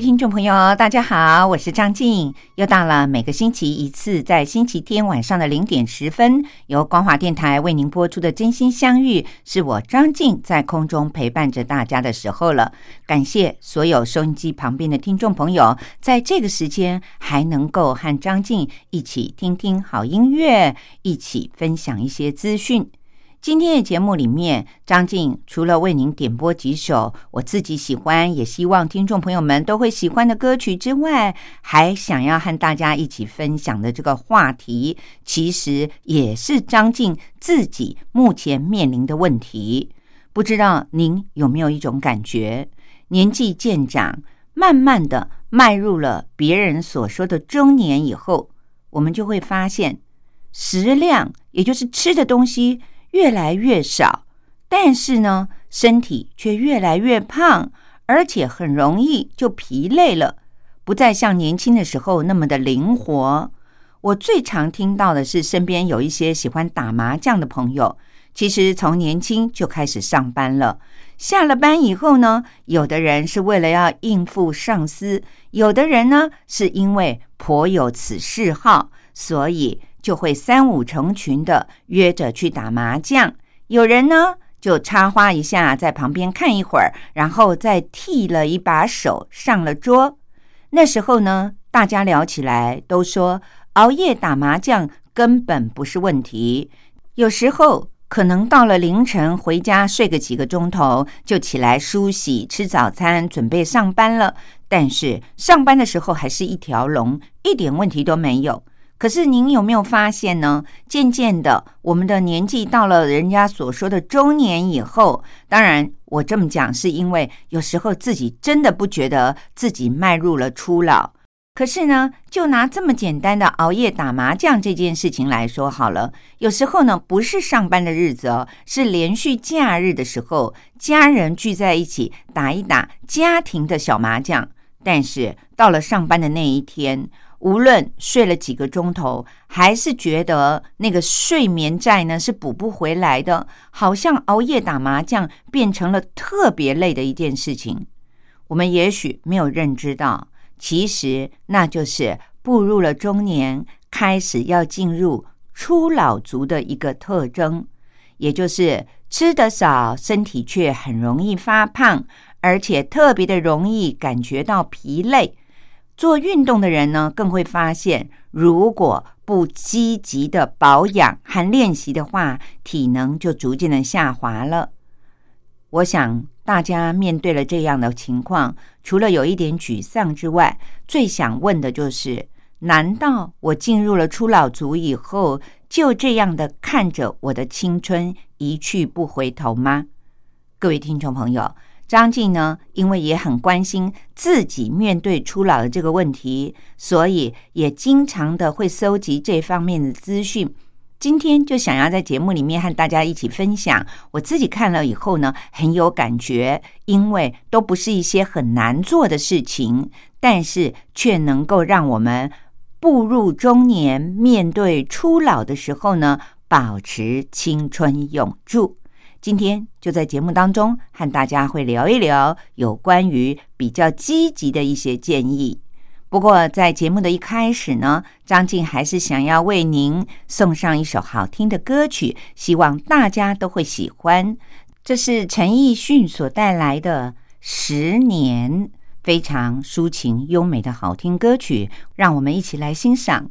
听众朋友，大家好，我是张静，又到了每个星期一次，在星期天晚上的零点十分，由光华电台为您播出的《真心相遇》，是我张静在空中陪伴着大家的时候了。感谢所有收音机旁边的听众朋友，在这个时间还能够和张静一起听听好音乐，一起分享一些资讯。今天的节目里面，张静除了为您点播几首我自己喜欢，也希望听众朋友们都会喜欢的歌曲之外，还想要和大家一起分享的这个话题，其实也是张静自己目前面临的问题。不知道您有没有一种感觉，年纪渐长，慢慢的迈入了别人所说的中年以后，我们就会发现食量，也就是吃的东西。越来越少，但是呢，身体却越来越胖，而且很容易就疲累了，不再像年轻的时候那么的灵活。我最常听到的是，身边有一些喜欢打麻将的朋友，其实从年轻就开始上班了。下了班以后呢，有的人是为了要应付上司，有的人呢是因为颇有此嗜好，所以。就会三五成群的约着去打麻将，有人呢就插花一下，在旁边看一会儿，然后再替了一把手上了桌。那时候呢，大家聊起来都说熬夜打麻将根本不是问题，有时候可能到了凌晨回家睡个几个钟头，就起来梳洗、吃早餐，准备上班了。但是上班的时候还是一条龙，一点问题都没有。可是您有没有发现呢？渐渐的，我们的年纪到了人家所说的中年以后，当然我这么讲是因为有时候自己真的不觉得自己迈入了初老。可是呢，就拿这么简单的熬夜打麻将这件事情来说好了，有时候呢不是上班的日子哦，是连续假日的时候，家人聚在一起打一打家庭的小麻将。但是到了上班的那一天。无论睡了几个钟头，还是觉得那个睡眠债呢是补不回来的，好像熬夜打麻将变成了特别累的一件事情。我们也许没有认知到，其实那就是步入了中年，开始要进入初老族的一个特征，也就是吃得少，身体却很容易发胖，而且特别的容易感觉到疲累。做运动的人呢，更会发现，如果不积极的保养和练习的话，体能就逐渐的下滑了。我想大家面对了这样的情况，除了有一点沮丧之外，最想问的就是：难道我进入了初老族以后，就这样的看着我的青春一去不回头吗？各位听众朋友。张静呢，因为也很关心自己面对初老的这个问题，所以也经常的会搜集这方面的资讯。今天就想要在节目里面和大家一起分享，我自己看了以后呢，很有感觉，因为都不是一些很难做的事情，但是却能够让我们步入中年，面对初老的时候呢，保持青春永驻。今天就在节目当中和大家会聊一聊有关于比较积极的一些建议。不过在节目的一开始呢，张静还是想要为您送上一首好听的歌曲，希望大家都会喜欢。这是陈奕迅所带来的《十年》，非常抒情优美的好听歌曲，让我们一起来欣赏。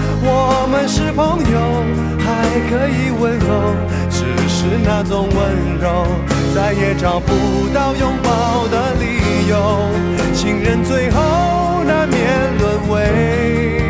我们是朋友，还可以温柔，只是那种温柔，再也找不到拥抱的理由。情人最后难免沦为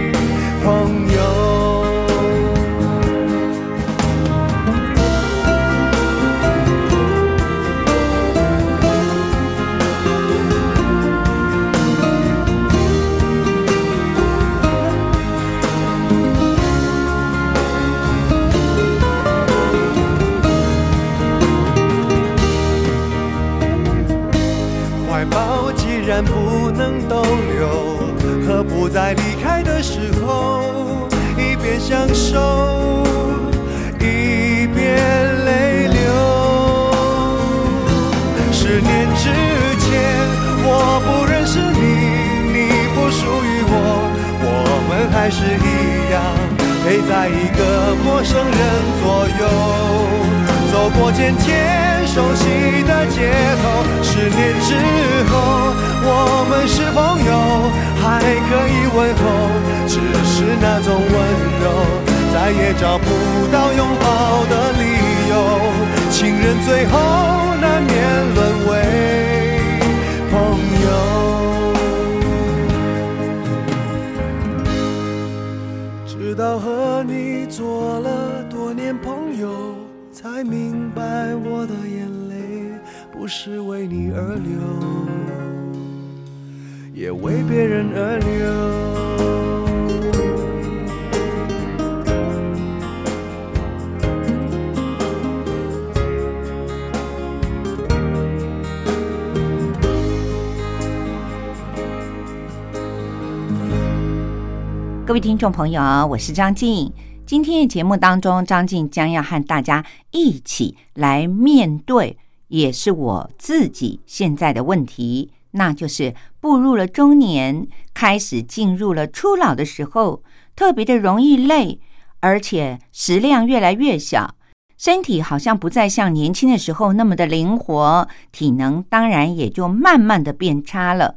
各位听众朋友，我是张静。今天的节目当中，张静将要和大家一起来面对，也是我自己现在的问题，那就是步入了中年，开始进入了初老的时候，特别的容易累，而且食量越来越小，身体好像不再像年轻的时候那么的灵活，体能当然也就慢慢的变差了。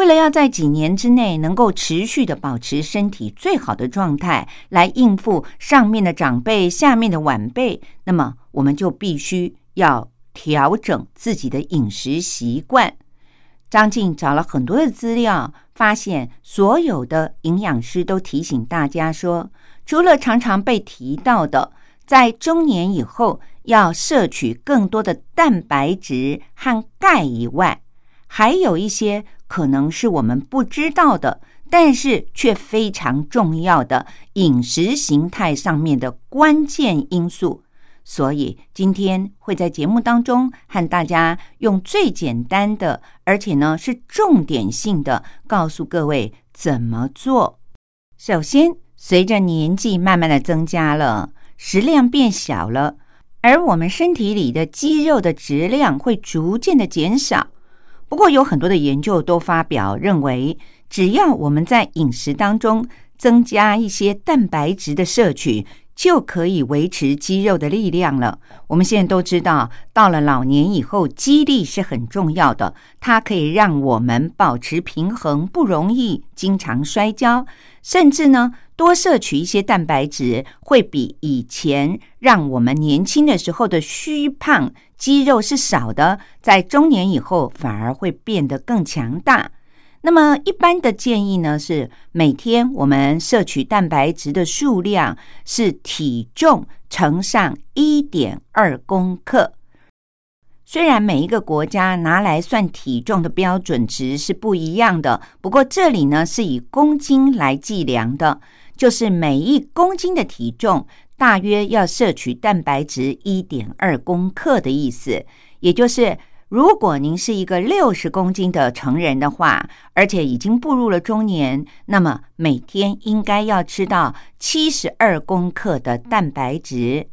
为了要在几年之内能够持续的保持身体最好的状态，来应付上面的长辈、下面的晚辈，那么我们就必须要调整自己的饮食习惯。张静找了很多的资料，发现所有的营养师都提醒大家说，除了常常被提到的，在中年以后要摄取更多的蛋白质和钙以外，还有一些。可能是我们不知道的，但是却非常重要的饮食形态上面的关键因素。所以今天会在节目当中和大家用最简单的，而且呢是重点性的，告诉各位怎么做。首先，随着年纪慢慢的增加了，食量变小了，而我们身体里的肌肉的质量会逐渐的减少。不过，有很多的研究都发表认为，只要我们在饮食当中增加一些蛋白质的摄取，就可以维持肌肉的力量了。我们现在都知道，到了老年以后，肌力是很重要的，它可以让我们保持平衡，不容易经常摔跤，甚至呢。多摄取一些蛋白质，会比以前让我们年轻的时候的虚胖、肌肉是少的，在中年以后反而会变得更强大。那么一般的建议呢，是每天我们摄取蛋白质的数量是体重乘上一点二公克。虽然每一个国家拿来算体重的标准值是不一样的，不过这里呢是以公斤来计量的，就是每一公斤的体重大约要摄取蛋白质一点二公克的意思。也就是，如果您是一个六十公斤的成人的话，而且已经步入了中年，那么每天应该要吃到七十二公克的蛋白质。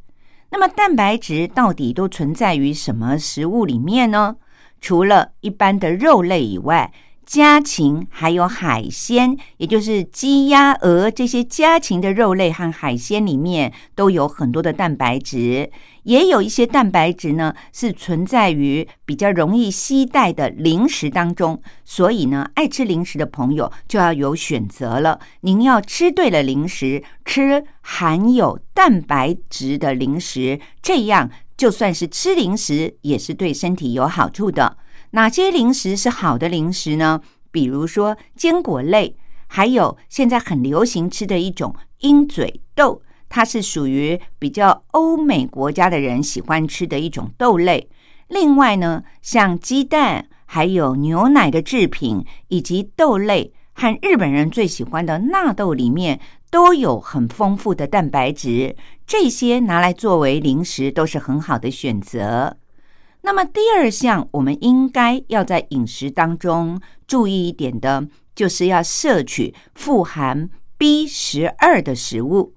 那么蛋白质到底都存在于什么食物里面呢？除了一般的肉类以外，家禽还有海鲜，也就是鸡、鸭、鹅这些家禽的肉类和海鲜里面都有很多的蛋白质，也有一些蛋白质呢是存在于比较容易携带的零食当中。所以呢，爱吃零食的朋友就要有选择了。您要吃对了零食，吃含有蛋白质的零食，这样就算是吃零食也是对身体有好处的。哪些零食是好的零食呢？比如说坚果类，还有现在很流行吃的一种鹰嘴豆，它是属于比较欧美国家的人喜欢吃的一种豆类。另外呢，像鸡蛋、还有牛奶的制品，以及豆类和日本人最喜欢的纳豆里面，都有很丰富的蛋白质。这些拿来作为零食都是很好的选择。那么第二项，我们应该要在饮食当中注意一点的，就是要摄取富含 B 十二的食物。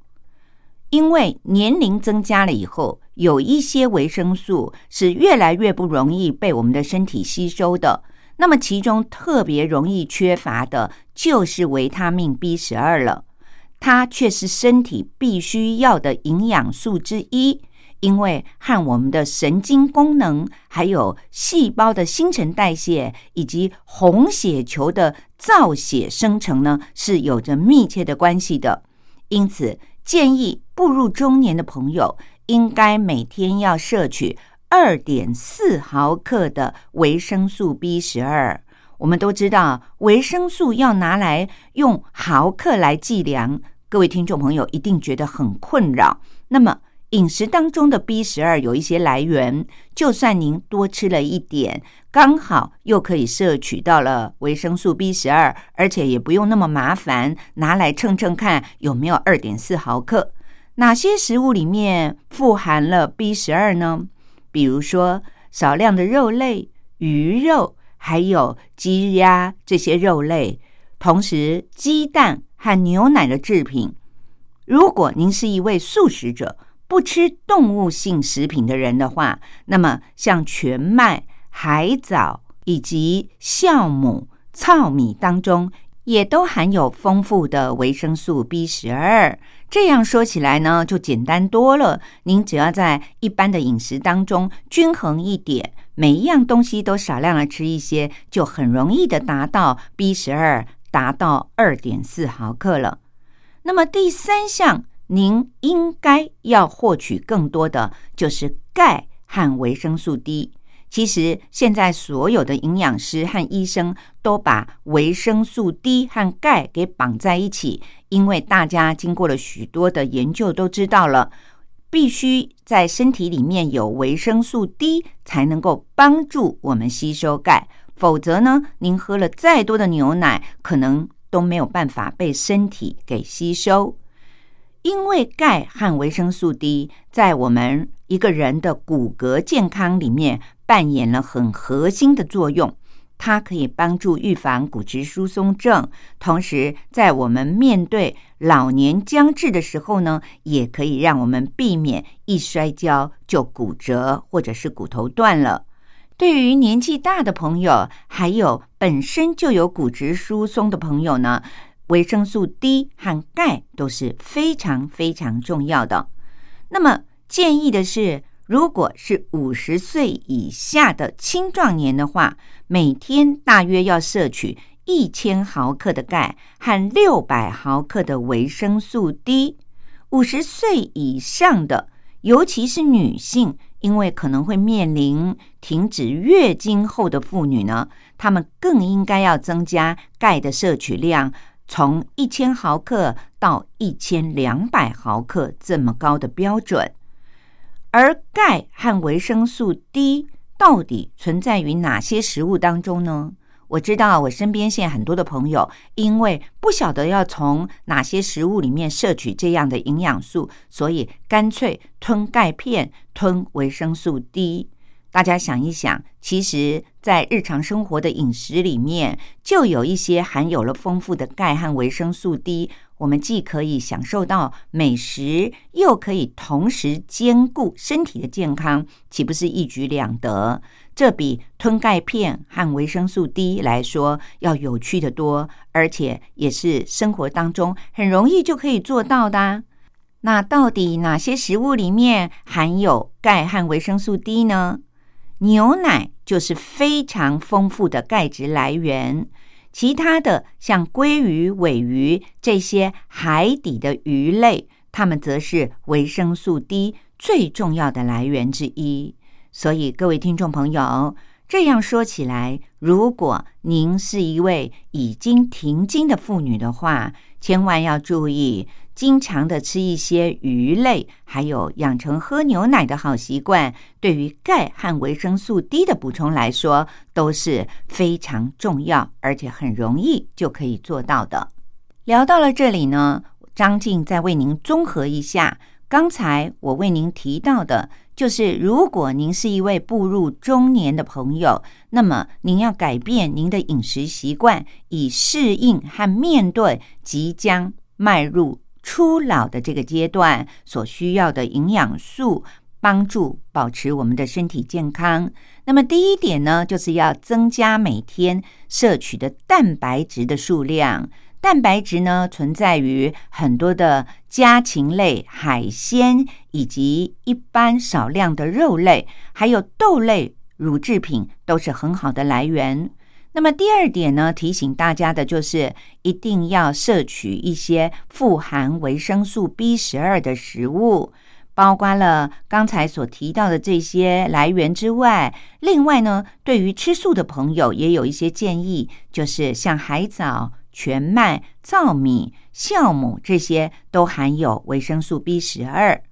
因为年龄增加了以后，有一些维生素是越来越不容易被我们的身体吸收的。那么其中特别容易缺乏的就是维他命 B 十二了，它却是身体必须要的营养素之一。因为和我们的神经功能、还有细胞的新陈代谢以及红血球的造血生成呢，是有着密切的关系的。因此，建议步入中年的朋友应该每天要摄取二点四毫克的维生素 B 十二。我们都知道，维生素要拿来用毫克来计量，各位听众朋友一定觉得很困扰。那么，饮食当中的 B 十二有一些来源，就算您多吃了一点，刚好又可以摄取到了维生素 B 十二，而且也不用那么麻烦，拿来称称看有没有二点四毫克。哪些食物里面富含了 B 十二呢？比如说少量的肉类、鱼肉，还有鸡鸭这些肉类，同时鸡蛋和牛奶的制品。如果您是一位素食者，不吃动物性食品的人的话，那么像全麦、海藻以及酵母、糙米当中，也都含有丰富的维生素 B 十二。这样说起来呢，就简单多了。您只要在一般的饮食当中均衡一点，每一样东西都少量的吃一些，就很容易的达到 B 十二达到二点四毫克了。那么第三项。您应该要获取更多的就是钙和维生素 D。其实现在所有的营养师和医生都把维生素 D 和钙给绑在一起，因为大家经过了许多的研究都知道了，必须在身体里面有维生素 D 才能够帮助我们吸收钙，否则呢，您喝了再多的牛奶，可能都没有办法被身体给吸收。因为钙和维生素 D 在我们一个人的骨骼健康里面扮演了很核心的作用，它可以帮助预防骨质疏松症，同时在我们面对老年将至的时候呢，也可以让我们避免一摔跤就骨折或者是骨头断了。对于年纪大的朋友，还有本身就有骨质疏松的朋友呢。维生素 D 和钙都是非常非常重要的。那么建议的是，如果是五十岁以下的青壮年的话，每天大约要摄取一千毫克的钙和六百毫克的维生素 D。五十岁以上的，尤其是女性，因为可能会面临停止月经后的妇女呢，她们更应该要增加钙的摄取量，从一千毫克到一千两百毫克这么高的标准。而钙和维生素 D 到底存在于哪些食物当中呢？我知道我身边现在很多的朋友，因为不晓得要从哪些食物里面摄取这样的营养素，所以干脆吞钙片、吞维生素 D。大家想一想，其实，在日常生活的饮食里面，就有一些含有了丰富的钙和维生素 D。我们既可以享受到美食，又可以同时兼顾身体的健康，岂不是一举两得？这比吞钙片和维生素 D 来说要有趣的多，而且也是生活当中很容易就可以做到的。那到底哪些食物里面含有钙和维生素 D 呢？牛奶就是非常丰富的钙质来源。其他的像鲑鱼、尾鱼这些海底的鱼类，它们则是维生素 D 最重要的来源之一。所以，各位听众朋友，这样说起来，如果您是一位已经停经的妇女的话，千万要注意。经常的吃一些鱼类，还有养成喝牛奶的好习惯，对于钙和维生素 D 的补充来说都是非常重要，而且很容易就可以做到的。聊到了这里呢，张静再为您综合一下刚才我为您提到的，就是如果您是一位步入中年的朋友，那么您要改变您的饮食习惯，以适应和面对即将迈入。初老的这个阶段所需要的营养素，帮助保持我们的身体健康。那么第一点呢，就是要增加每天摄取的蛋白质的数量。蛋白质呢，存在于很多的家禽类、海鲜，以及一般少量的肉类，还有豆类、乳制品，都是很好的来源。那么第二点呢，提醒大家的就是一定要摄取一些富含维生素 B 十二的食物，包括了刚才所提到的这些来源之外，另外呢，对于吃素的朋友也有一些建议，就是像海藻、全麦、糙米、酵母这些都含有维生素 B 十二。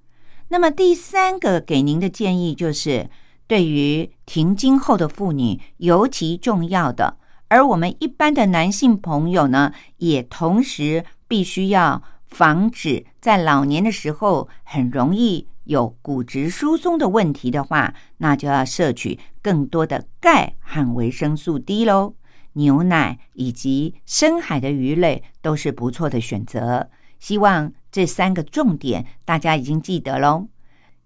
那么第三个给您的建议就是。对于停经后的妇女尤其重要的，而我们一般的男性朋友呢，也同时必须要防止在老年的时候很容易有骨质疏松的问题的话，那就要摄取更多的钙和维生素 D 喽。牛奶以及深海的鱼类都是不错的选择。希望这三个重点大家已经记得喽。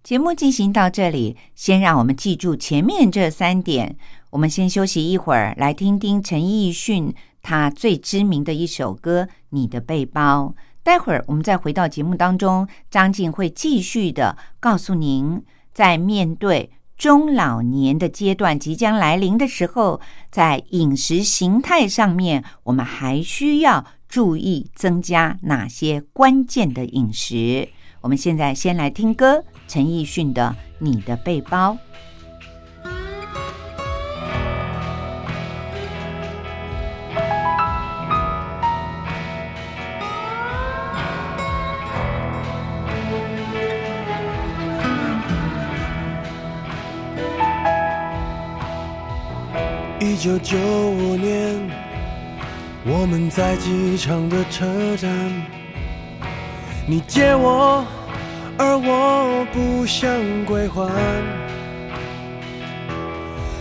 节目进行到这里，先让我们记住前面这三点。我们先休息一会儿，来听听陈奕迅他最知名的一首歌《你的背包》。待会儿我们再回到节目当中，张静会继续的告诉您，在面对中老年的阶段即将来临的时候，在饮食形态上面，我们还需要注意增加哪些关键的饮食。我们现在先来听歌。陈奕迅的《你的背包》。一九九五年，我们在机场的车站，你借我。而我不想归还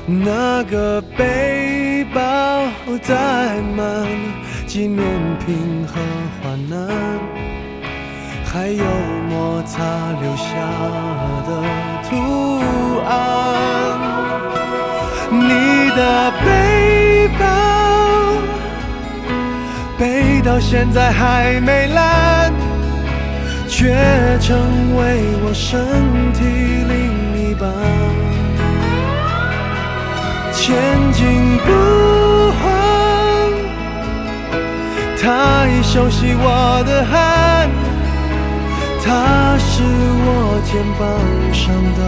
那个背包，载满纪念品和患难，还有摩擦留下的图案。你的背包背到现在还没烂。却成为我身体另一半。前进不换，他已熟悉我的汗，他是我肩膀上的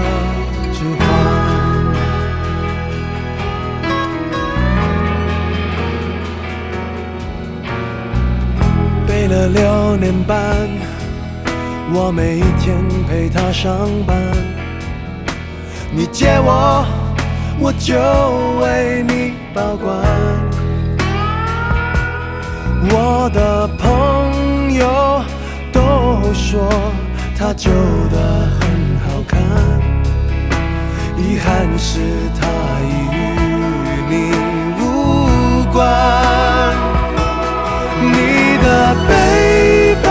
指环。背了六年半。我每天陪她上班。你借我，我就为你保管。我的朋友都说她旧的很好看，遗憾是她已与你无关。你的背包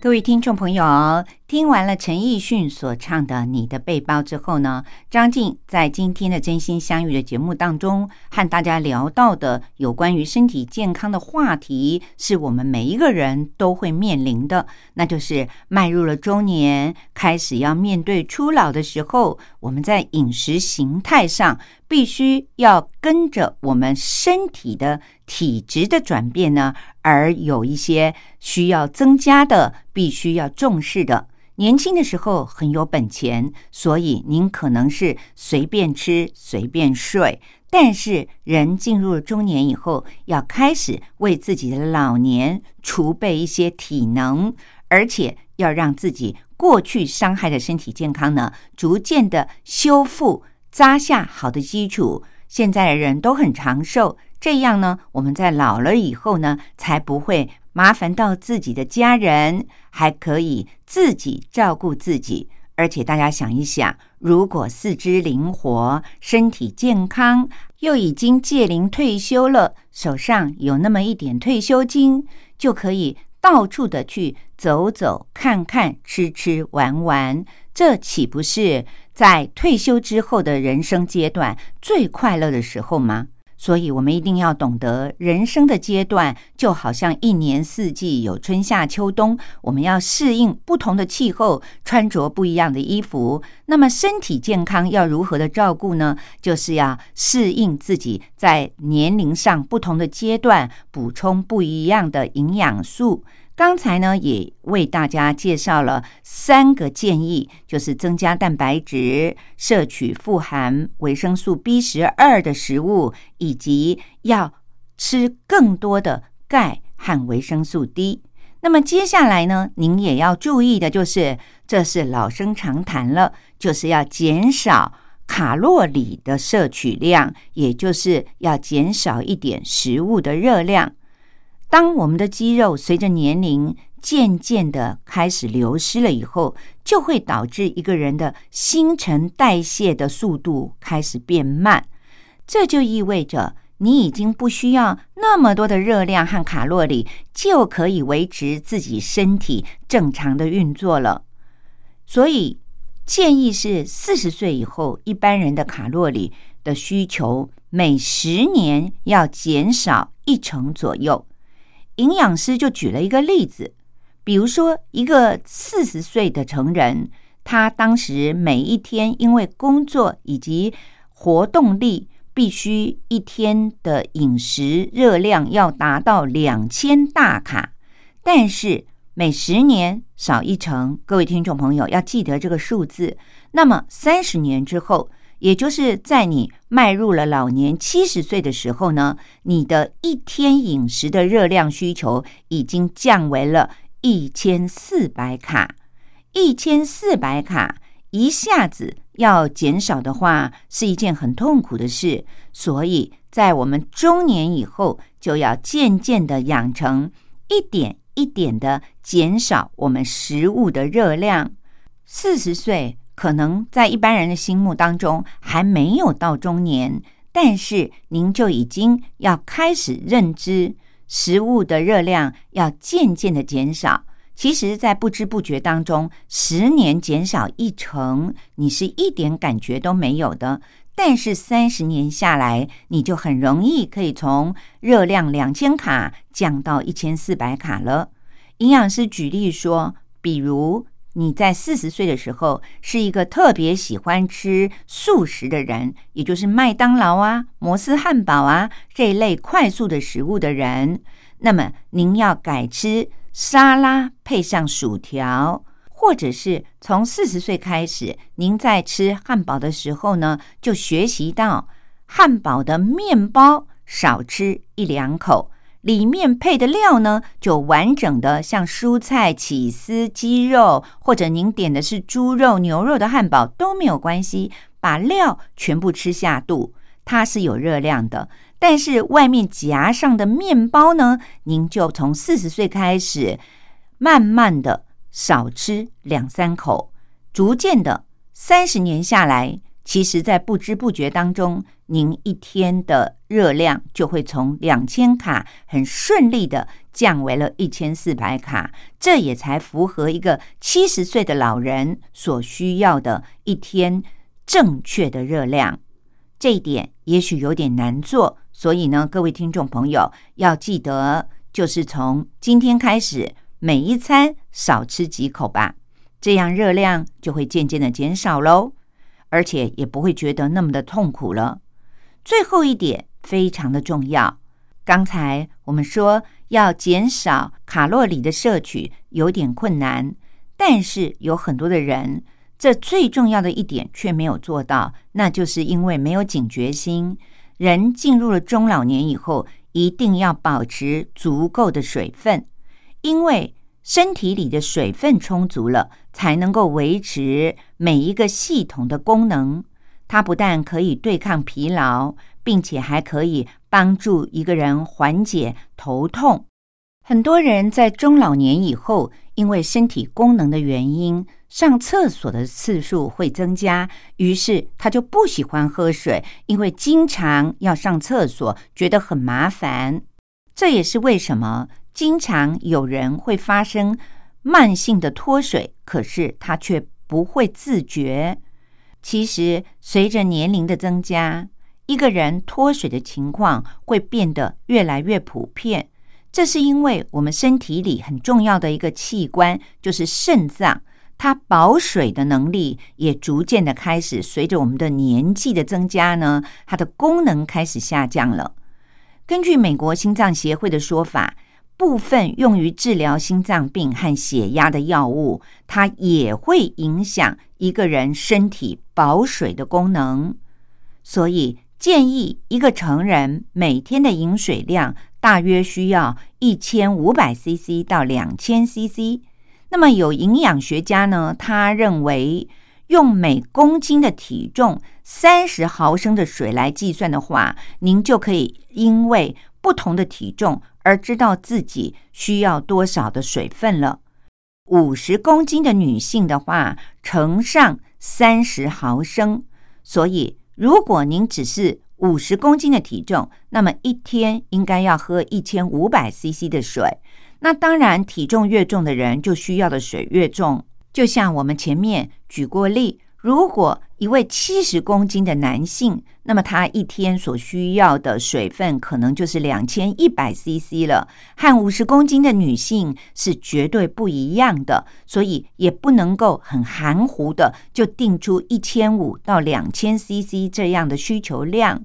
各位听众朋友，听完了陈奕迅所唱的《你的背包》之后呢，张静在今天的《真心相遇》的节目当中，和大家聊到的有关于身体健康的话题，是我们每一个人都会面临的，那就是迈入了中年，开始要面对初老的时候，我们在饮食形态上必须要跟着我们身体的体质的转变呢，而有一些需要增加的，必须要重视的。年轻的时候很有本钱，所以您可能是随便吃随便睡。但是人进入了中年以后，要开始为自己的老年储备一些体能，而且要让自己过去伤害的身体健康呢，逐渐的修复，扎下好的基础。现在的人都很长寿，这样呢，我们在老了以后呢，才不会麻烦到自己的家人，还可以自己照顾自己。而且大家想一想，如果四肢灵活、身体健康，又已经届龄退休了，手上有那么一点退休金，就可以到处的去走走、看看、吃吃、玩玩，这岂不是在退休之后的人生阶段最快乐的时候吗？所以，我们一定要懂得，人生的阶段就好像一年四季有春夏秋冬，我们要适应不同的气候，穿着不一样的衣服。那么，身体健康要如何的照顾呢？就是要适应自己在年龄上不同的阶段，补充不一样的营养素。刚才呢，也为大家介绍了三个建议，就是增加蛋白质、摄取富含维生素 B 十二的食物，以及要吃更多的钙和维生素 D。那么接下来呢，您也要注意的就是，这是老生常谈了，就是要减少卡路里的摄取量，也就是要减少一点食物的热量。当我们的肌肉随着年龄渐渐的开始流失了以后，就会导致一个人的新陈代谢的速度开始变慢。这就意味着你已经不需要那么多的热量和卡路里，就可以维持自己身体正常的运作了。所以，建议是四十岁以后，一般人的卡路里的需求每十年要减少一成左右。营养师就举了一个例子，比如说一个四十岁的成人，他当时每一天因为工作以及活动力，必须一天的饮食热量要达到两千大卡，但是每十年少一成。各位听众朋友要记得这个数字。那么三十年之后。也就是在你迈入了老年七十岁的时候呢，你的一天饮食的热量需求已经降为了一千四百卡。一千四百卡一下子要减少的话，是一件很痛苦的事。所以在我们中年以后，就要渐渐的养成一点一点的减少我们食物的热量。四十岁。可能在一般人的心目当中还没有到中年，但是您就已经要开始认知食物的热量要渐渐的减少。其实，在不知不觉当中，十年减少一成，你是一点感觉都没有的。但是三十年下来，你就很容易可以从热量两千卡降到一千四百卡了。营养师举例说，比如。你在四十岁的时候是一个特别喜欢吃素食的人，也就是麦当劳啊、摩斯汉堡啊这一类快速的食物的人。那么您要改吃沙拉配上薯条，或者是从四十岁开始，您在吃汉堡的时候呢，就学习到汉堡的面包少吃一两口。里面配的料呢，就完整的像蔬菜、起司、鸡肉，或者您点的是猪肉、牛肉的汉堡都没有关系，把料全部吃下肚，它是有热量的。但是外面夹上的面包呢，您就从四十岁开始，慢慢的少吃两三口，逐渐的三十年下来。其实，在不知不觉当中，您一天的热量就会从两千卡很顺利的降为了一千四百卡，这也才符合一个七十岁的老人所需要的一天正确的热量。这一点也许有点难做，所以呢，各位听众朋友要记得，就是从今天开始，每一餐少吃几口吧，这样热量就会渐渐的减少喽。而且也不会觉得那么的痛苦了。最后一点非常的重要，刚才我们说要减少卡路里的摄取有点困难，但是有很多的人，这最重要的一点却没有做到，那就是因为没有警觉心。人进入了中老年以后，一定要保持足够的水分，因为。身体里的水分充足了，才能够维持每一个系统的功能。它不但可以对抗疲劳，并且还可以帮助一个人缓解头痛。很多人在中老年以后，因为身体功能的原因，上厕所的次数会增加，于是他就不喜欢喝水，因为经常要上厕所，觉得很麻烦。这也是为什么。经常有人会发生慢性的脱水，可是他却不会自觉。其实，随着年龄的增加，一个人脱水的情况会变得越来越普遍。这是因为我们身体里很重要的一个器官，就是肾脏，它保水的能力也逐渐的开始随着我们的年纪的增加呢，它的功能开始下降了。根据美国心脏协会的说法。部分用于治疗心脏病和血压的药物，它也会影响一个人身体保水的功能。所以建议一个成人每天的饮水量大约需要一千五百 CC 到两千 CC。那么有营养学家呢，他认为用每公斤的体重三十毫升的水来计算的话，您就可以因为不同的体重。而知道自己需要多少的水分了。五十公斤的女性的话，乘上三十毫升。所以，如果您只是五十公斤的体重，那么一天应该要喝一千五百 CC 的水。那当然，体重越重的人就需要的水越重。就像我们前面举过例，如果一位七十公斤的男性，那么他一天所需要的水分可能就是两千一百 CC 了，和五十公斤的女性是绝对不一样的，所以也不能够很含糊的就定出一千五到两千 CC 这样的需求量。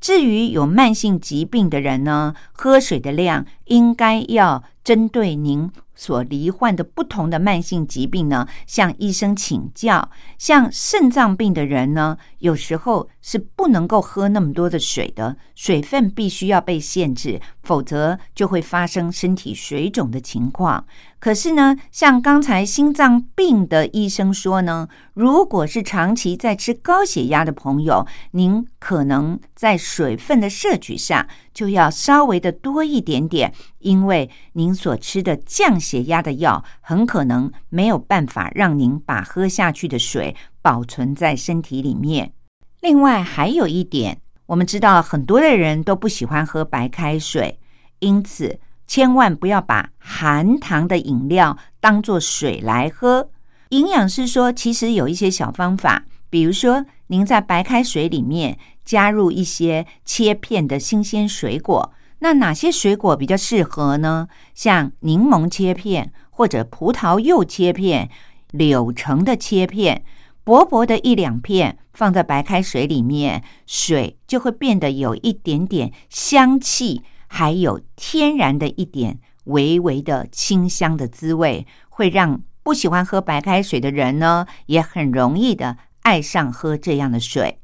至于有慢性疾病的人呢，喝水的量应该要针对您。所罹患的不同的慢性疾病呢，向医生请教。像肾脏病的人呢，有时候是不能够喝那么多的水的，水分必须要被限制，否则就会发生身体水肿的情况。可是呢，像刚才心脏病的医生说呢，如果是长期在吃高血压的朋友，您可能在水分的摄取上就要稍微的多一点点，因为您所吃的降血压的药很可能没有办法让您把喝下去的水保存在身体里面。另外还有一点，我们知道很多的人都不喜欢喝白开水，因此。千万不要把含糖的饮料当做水来喝。营养师说，其实有一些小方法，比如说，您在白开水里面加入一些切片的新鲜水果。那哪些水果比较适合呢？像柠檬切片，或者葡萄柚切片、柳橙的切片，薄薄的一两片放在白开水里面，水就会变得有一点点香气。还有天然的一点微微的清香的滋味，会让不喜欢喝白开水的人呢，也很容易的爱上喝这样的水。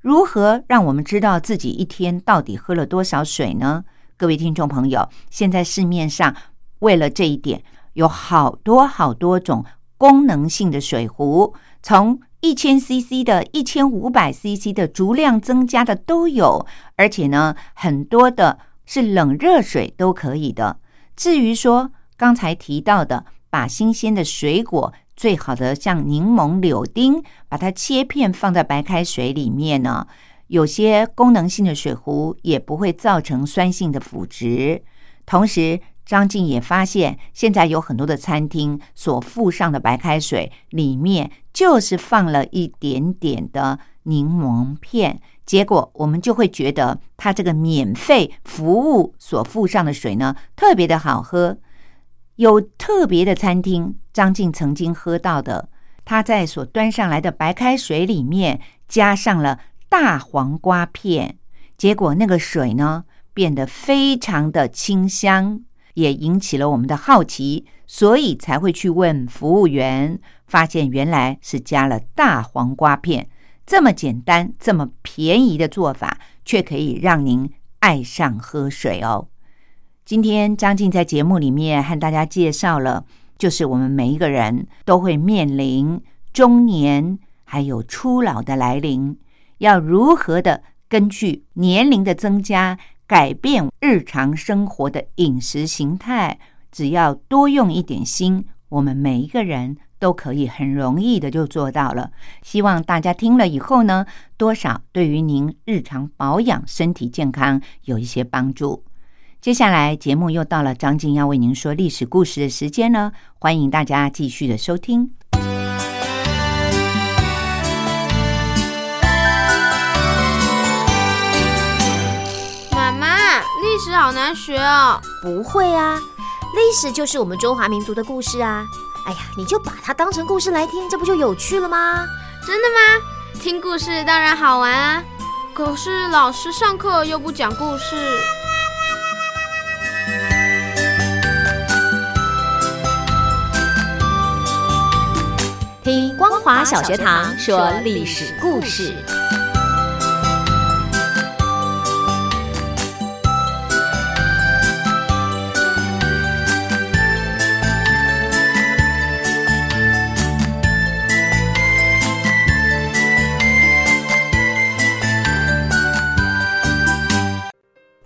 如何让我们知道自己一天到底喝了多少水呢？各位听众朋友，现在市面上为了这一点，有好多好多种功能性的水壶，从一千 CC 的、一千五百 CC 的，足量增加的都有，而且呢，很多的。是冷热水都可以的。至于说刚才提到的，把新鲜的水果，最好的像柠檬、柳丁，把它切片放在白开水里面呢，有些功能性的水壶也不会造成酸性的腐蚀。同时，张静也发现，现在有很多的餐厅所附上的白开水里面，就是放了一点点的柠檬片。结果我们就会觉得，它这个免费服务所附上的水呢，特别的好喝。有特别的餐厅，张静曾经喝到的，他在所端上来的白开水里面加上了大黄瓜片，结果那个水呢变得非常的清香，也引起了我们的好奇，所以才会去问服务员，发现原来是加了大黄瓜片。这么简单、这么便宜的做法，却可以让您爱上喝水哦。今天张静在节目里面和大家介绍了，就是我们每一个人都会面临中年还有初老的来临，要如何的根据年龄的增加改变日常生活的饮食形态，只要多用一点心，我们每一个人。都可以很容易的就做到了。希望大家听了以后呢，多少对于您日常保养身体健康有一些帮助。接下来节目又到了张静要为您说历史故事的时间呢，欢迎大家继续的收听。妈妈，历史好难学哦。不会啊，历史就是我们中华民族的故事啊。哎呀，你就把它当成故事来听，这不就有趣了吗？真的吗？听故事当然好玩啊，可是老师上课又不讲故事。听光华小学堂说历史故事。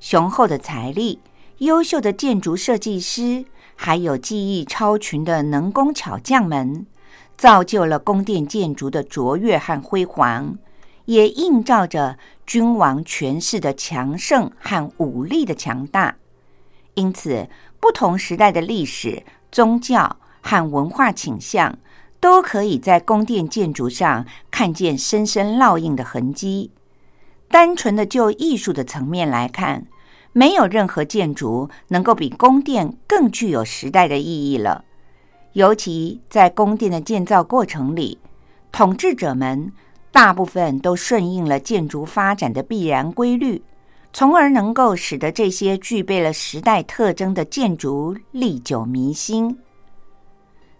雄厚的财力、优秀的建筑设计师，还有技艺超群的能工巧匠们，造就了宫殿建筑的卓越和辉煌，也映照着君王权势的强盛和武力的强大。因此。不同时代的历史、宗教和文化倾向，都可以在宫殿建筑上看见深深烙印的痕迹。单纯的就艺术的层面来看，没有任何建筑能够比宫殿更具有时代的意义了。尤其在宫殿的建造过程里，统治者们大部分都顺应了建筑发展的必然规律。从而能够使得这些具备了时代特征的建筑历久弥新。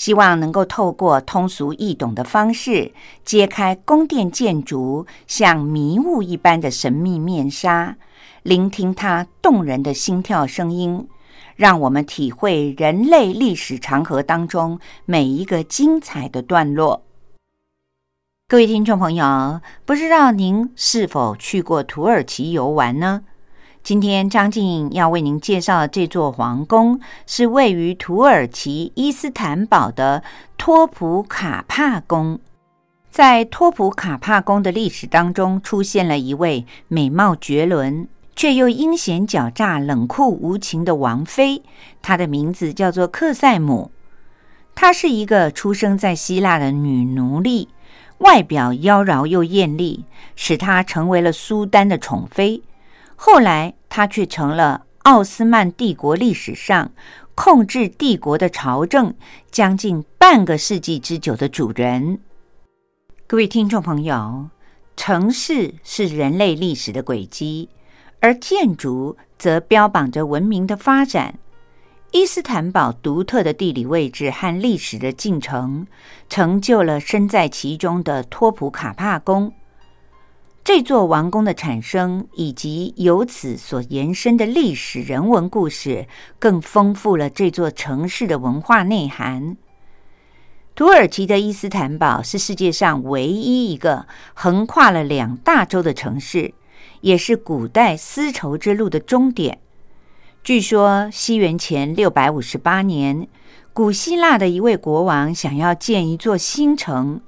希望能够透过通俗易懂的方式，揭开宫殿建筑像迷雾一般的神秘面纱，聆听它动人的心跳声音，让我们体会人类历史长河当中每一个精彩的段落。各位听众朋友，不知道您是否去过土耳其游玩呢？今天张静要为您介绍的这座皇宫，是位于土耳其伊斯坦堡的托普卡帕宫。在托普卡帕宫的历史当中，出现了一位美貌绝伦却又阴险狡诈、冷酷无情的王妃，她的名字叫做克塞姆。她是一个出生在希腊的女奴隶，外表妖娆又艳丽，使她成为了苏丹的宠妃。后来，他却成了奥斯曼帝国历史上控制帝国的朝政将近半个世纪之久的主人。各位听众朋友，城市是人类历史的轨迹，而建筑则标榜着文明的发展。伊斯坦堡独特的地理位置和历史的进程，成就了身在其中的托普卡帕宫。这座王宫的产生，以及由此所延伸的历史人文故事，更丰富了这座城市的文化内涵。土耳其的伊斯坦堡是世界上唯一一个横跨了两大洲的城市，也是古代丝绸之路的终点。据说，西元前六百五十八年，古希腊的一位国王想要建一座新城，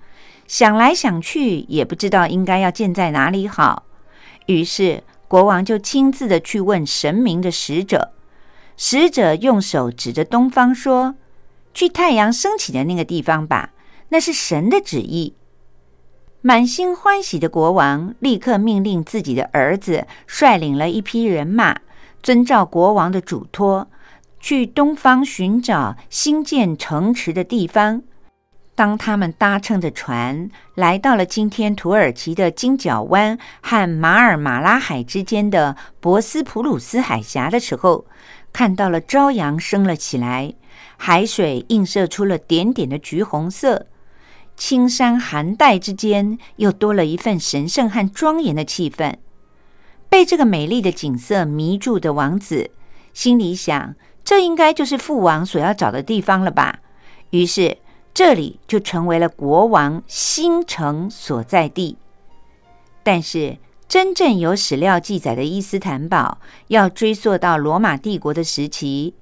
想来想去也不知道应该要建在哪里好。于是，国王就亲自的去问神明的使者，使者用手指着东方说：“去太阳升起的那个地方吧，那是神的旨意。”满心欢喜的国王立刻命令自己的儿子率领了一批人马。遵照国王的嘱托，去东方寻找新建城池的地方。当他们搭乘着船来到了今天土耳其的金角湾和马尔马拉海之间的博斯普鲁斯海峡的时候，看到了朝阳升了起来，海水映射出了点点的橘红色，青山寒带之间又多了一份神圣和庄严的气氛。被这个美丽的景色迷住的王子，心里想：这应该就是父王所要找的地方了吧？于是，这里就成为了国王新城所在地。但是，真正有史料记载的伊斯坦堡，要追溯到罗马帝国的时期。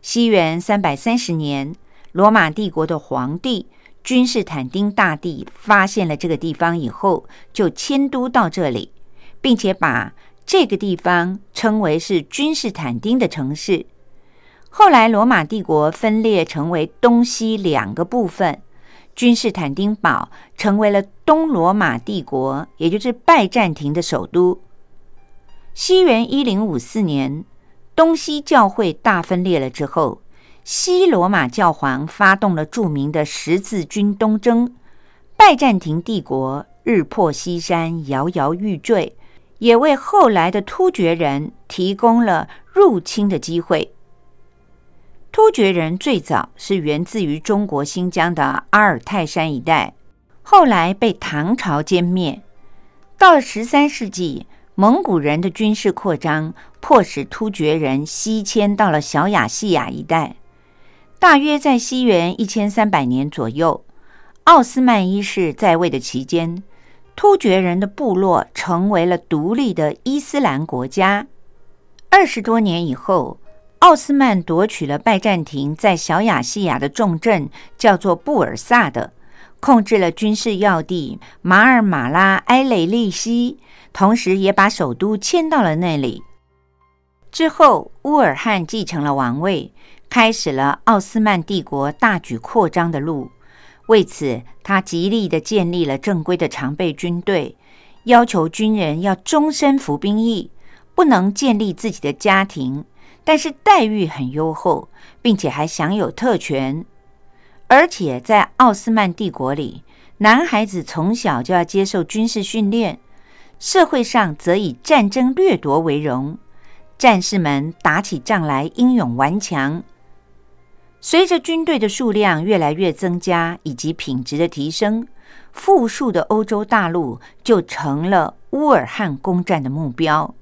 西元三百三十年，罗马帝国的皇帝君士坦丁大帝发现了这个地方以后，就迁都到这里，并且把。这个地方称为是君士坦丁的城市。后来，罗马帝国分裂成为东西两个部分，君士坦丁堡成为了东罗马帝国，也就是拜占庭的首都。西元一零五四年，东西教会大分裂了之后，西罗马教皇发动了著名的十字军东征，拜占庭帝国日破西山，摇摇欲坠。也为后来的突厥人提供了入侵的机会。突厥人最早是源自于中国新疆的阿尔泰山一带，后来被唐朝歼灭。到了十三世纪，蒙古人的军事扩张迫使突厥人西迁到了小亚细亚一带。大约在西元一千三百年左右，奥斯曼一世在位的期间。突厥人的部落成为了独立的伊斯兰国家。二十多年以后，奥斯曼夺取了拜占庭在小亚细亚的重镇，叫做布尔萨的，控制了军事要地马尔马拉埃雷利西，同时也把首都迁到了那里。之后，乌尔汗继承了王位，开始了奥斯曼帝国大举扩张的路。为此，他极力的建立了正规的常备军队，要求军人要终身服兵役，不能建立自己的家庭，但是待遇很优厚，并且还享有特权。而且在奥斯曼帝国里，男孩子从小就要接受军事训练，社会上则以战争掠夺为荣，战士们打起仗来英勇顽强。随着军队的数量越来越增加，以及品质的提升，富庶的欧洲大陆就成了乌尔汗攻占的目标。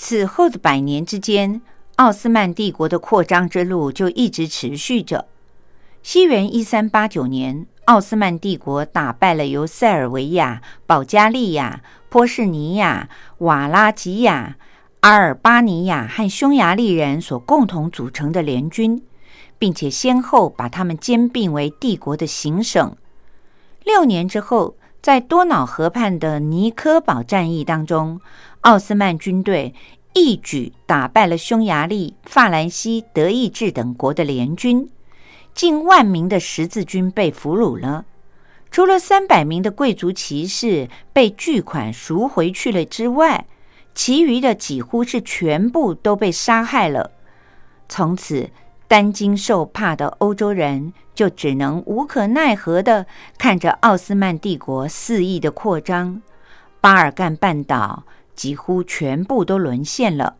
此后的百年之间，奥斯曼帝国的扩张之路就一直持续着。西元一三八九年，奥斯曼帝国打败了由塞尔维亚、保加利亚、波士尼亚、瓦拉吉亚、阿尔巴尼亚和匈牙利人所共同组成的联军。并且先后把他们兼并为帝国的行省。六年之后，在多瑙河畔的尼科堡战役当中，奥斯曼军队一举打败了匈牙利、法兰西、德意志等国的联军，近万名的十字军被俘虏了。除了三百名的贵族骑士被巨款赎回去了之外，其余的几乎是全部都被杀害了。从此。担惊受怕的欧洲人就只能无可奈何的看着奥斯曼帝国肆意的扩张，巴尔干半岛几乎全部都沦陷了。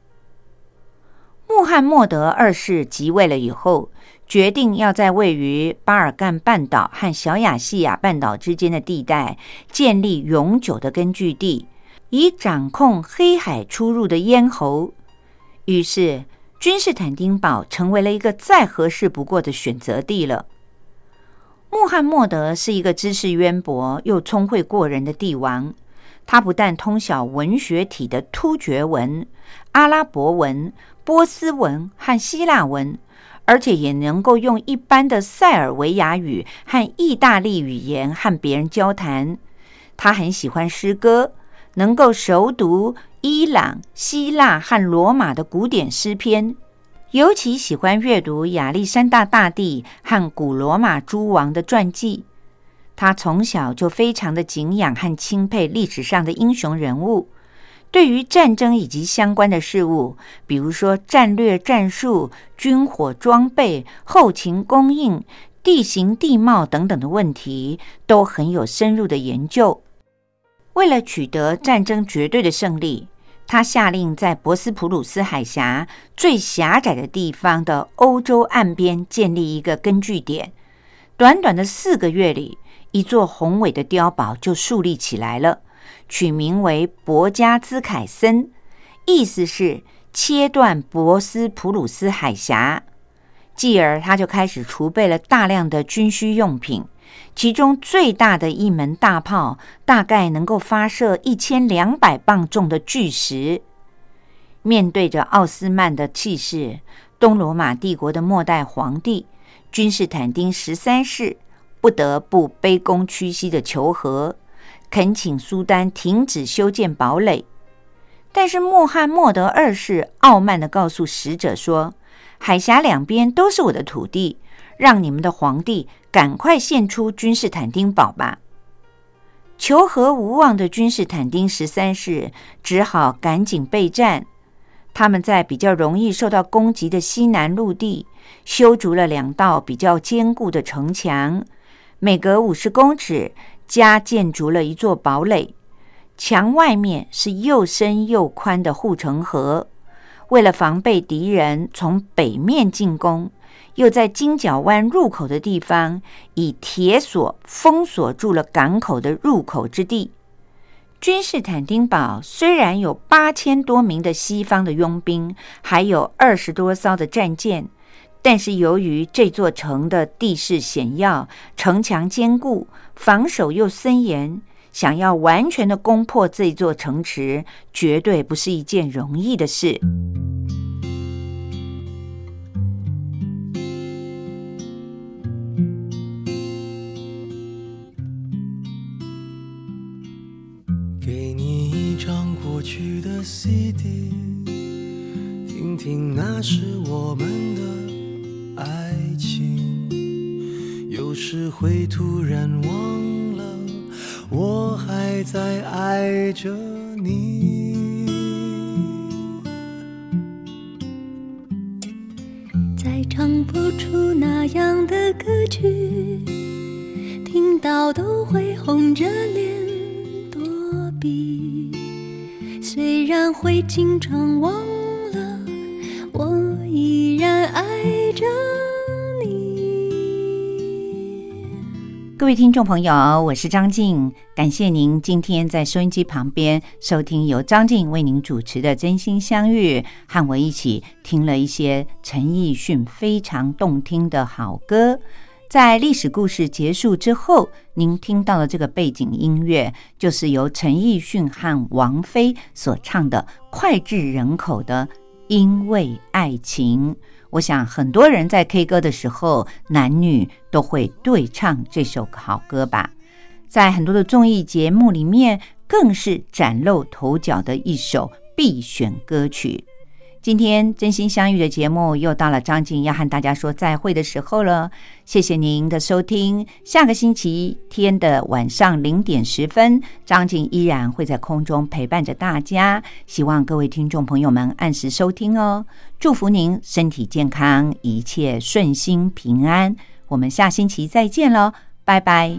穆罕默德二世即位了以后，决定要在位于巴尔干半岛和小亚细亚半岛之间的地带建立永久的根据地，以掌控黑海出入的咽喉。于是，君士坦丁堡成为了一个再合适不过的选择地了。穆罕默德是一个知识渊博又聪慧过人的帝王，他不但通晓文学体的突厥文、阿拉伯文。波斯文和希腊文，而且也能够用一般的塞尔维亚语和意大利语言和别人交谈。他很喜欢诗歌，能够熟读伊朗、希腊和罗马的古典诗篇，尤其喜欢阅读亚历山大大帝和古罗马诸王的传记。他从小就非常的敬仰和钦佩历史上的英雄人物。对于战争以及相关的事物，比如说战略战术、军火装备、后勤供应、地形地貌等等的问题，都很有深入的研究。为了取得战争绝对的胜利，他下令在博斯普鲁斯海峡最狭窄的地方的欧洲岸边建立一个根据点。短短的四个月里，一座宏伟的碉堡就树立起来了。取名为博加兹凯森，意思是切断博斯普鲁斯海峡。继而，他就开始储备了大量的军需用品，其中最大的一门大炮大概能够发射一千两百磅重的巨石。面对着奥斯曼的气势，东罗马帝国的末代皇帝君士坦丁十三世不得不卑躬屈膝的求和。恳请苏丹停止修建堡垒，但是穆罕默德二世傲慢的告诉使者说：“海峡两边都是我的土地，让你们的皇帝赶快献出君士坦丁堡吧。”求和无望的君士坦丁十三世只好赶紧备战。他们在比较容易受到攻击的西南陆地修筑了两道比较坚固的城墙，每隔五十公尺。加建筑了一座堡垒，墙外面是又深又宽的护城河。为了防备敌人从北面进攻，又在金角湾入口的地方以铁锁封锁住了港口的入口之地。君士坦丁堡虽然有八千多名的西方的佣兵，还有二十多艘的战舰。但是由于这座城的地势险要，城墙坚固，防守又森严，想要完全的攻破这座城池，绝对不是一件容易的事。各位听众朋友，我是张静，感谢您今天在收音机旁边收听由张静为您主持的《真心相遇》，和我一起听了一些陈奕迅非常动听的好歌。在历史故事结束之后，您听到的这个背景音乐，就是由陈奕迅和王菲所唱的脍炙人口的《因为爱情》。我想很多人在 K 歌的时候，男女都会对唱这首好歌吧。在很多的综艺节目里面，更是崭露头角的一首必选歌曲。今天真心相遇的节目又到了张静要和大家说再会的时候了，谢谢您的收听。下个星期天的晚上零点十分，张静依然会在空中陪伴着大家。希望各位听众朋友们按时收听哦，祝福您身体健康，一切顺心平安。我们下星期再见喽，拜拜。